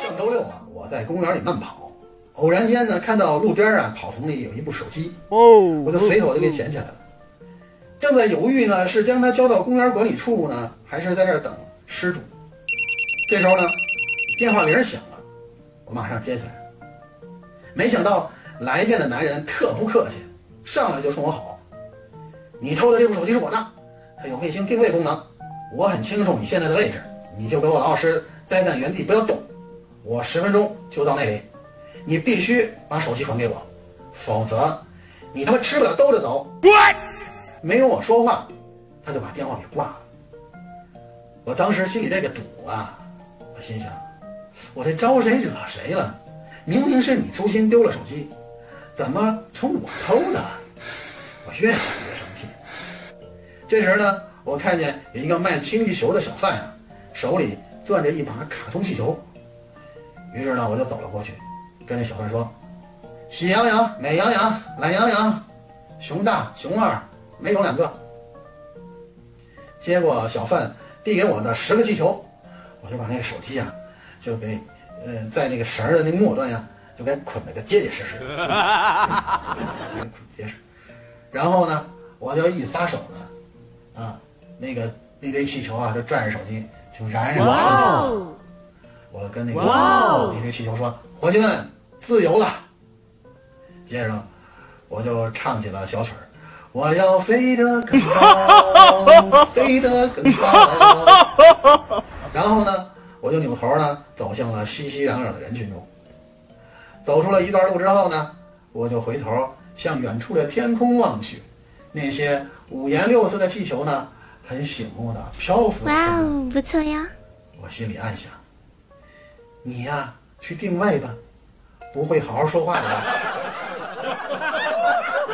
上周六啊，我在公园里慢跑，偶然间呢看到路边啊草丛里有一部手机，我就随手就给捡起来了。正在犹豫呢，是将它交到公园管理处呢，还是在这儿等失主？这时候呢，电话铃响了，我马上接起来。没想到来电的男人特不客气，上来就冲我吼：“你偷的这部手机是我的，它有卫星定位功能，我很清楚你现在的位置，你就给我老老实待在原地不要动，我十分钟就到那里，你必须把手机还给我，否则你他妈吃不了兜着走。”没有我说话，他就把电话给挂了。我当时心里这个堵啊，我心想，我这招谁惹谁了？明明是你粗心丢了手机，怎么成我偷的？我越想越生气。这时呢，我看见有一个卖氢气球的小贩呀，手里攥着一把卡通气球。于是呢，我就走了过去，跟那小贩说：“喜羊羊、美羊羊、懒羊羊、熊大、熊二。”没有两个。接过小贩递给我的十个气球，我就把那个手机啊，就给呃在那个绳的那末端呀，就给捆了个结结实实，捆结实。然后呢，我就一撒手呢，啊，那个那堆气球啊，就拽着手机就冉冉升起。我跟那个那个气球说：“伙计们，自由了。”接着我就唱起了小曲儿。我要飞得更高，飞得更高。然后呢，我就扭头呢，走向了熙熙攘攘的人群中。走出了一段路之后呢，我就回头向远处的天空望去，那些五颜六色的气球呢，很醒目的漂浮。哇哦，不错呀！我心里暗想：你呀，去定位吧，不会好好说话的。